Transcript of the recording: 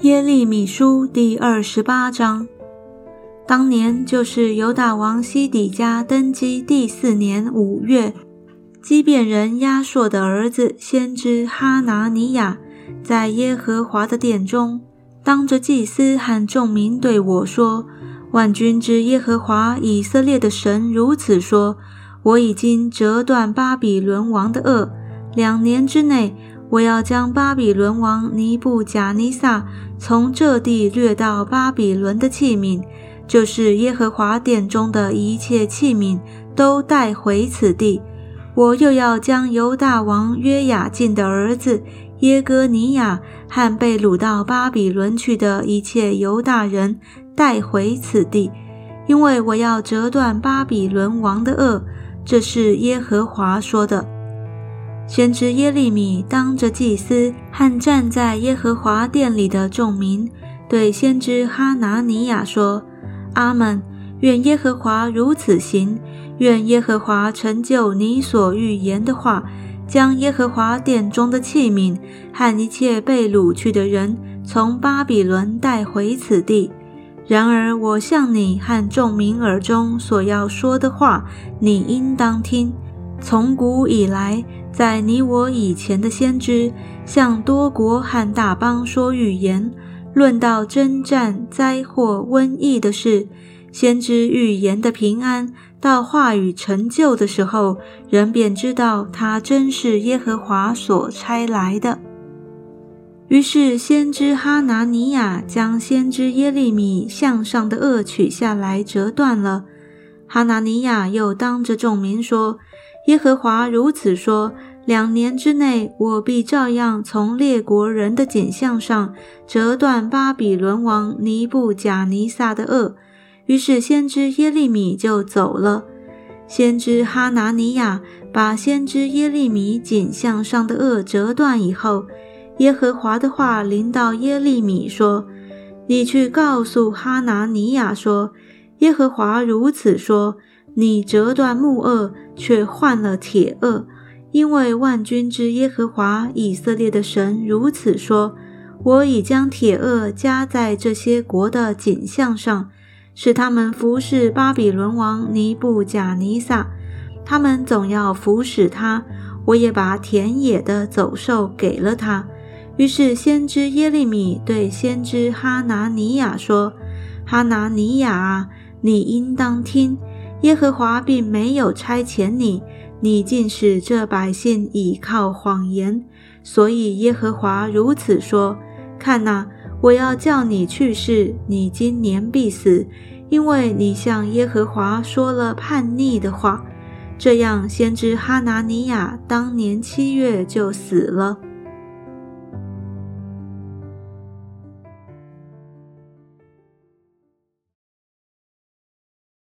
耶利米书第二十八章。当年就是犹大王西底家登基第四年五月，基遍人亚硕的儿子先知哈拿尼亚，在耶和华的殿中，当着祭司和众民对我说：“万军之耶和华以色列的神如此说：我已经折断巴比伦王的轭，两年之内。”我要将巴比伦王尼布贾尼撒从这地掠到巴比伦的器皿，就是耶和华殿中的一切器皿，都带回此地。我又要将犹大王约雅敬的儿子耶哥尼亚和被掳到巴比伦去的一切犹大人带回此地，因为我要折断巴比伦王的轭。这是耶和华说的。先知耶利米当着祭司和站在耶和华殿里的众民，对先知哈拿尼亚说：“阿门！愿耶和华如此行，愿耶和华成就你所预言的话，将耶和华殿中的器皿和一切被掳去的人从巴比伦带回此地。然而，我向你和众民耳中所要说的话，你应当听。从古以来。”在你我以前的先知向多国和大邦说预言，论到征战、灾祸、瘟疫的事，先知预言的平安，到话语成就的时候，人便知道他真是耶和华所差来的。于是先知哈拿尼亚将先知耶利米向上的恶取下来折断了。哈拿尼亚又当着众民说。耶和华如此说：两年之内，我必照样从列国人的景象上折断巴比伦王尼布贾尼撒的轭。于是先知耶利米就走了。先知哈拿尼亚把先知耶利米景象上的轭折断以后，耶和华的话临到耶利米说：“你去告诉哈拿尼亚说，耶和华如此说。”你折断木轭，却换了铁轭，因为万军之耶和华以色列的神如此说：我已将铁轭加在这些国的景象上，使他们服侍巴比伦王尼布贾尼撒。他们总要服侍他，我也把田野的走兽给了他。于是先知耶利米对先知哈拿尼亚说：“哈拿尼亚啊，你应当听。”耶和华并没有差遣你，你竟使这百姓倚靠谎言。所以耶和华如此说：看哪，我要叫你去世，你今年必死，因为你向耶和华说了叛逆的话。这样，先知哈拿尼亚当年七月就死了。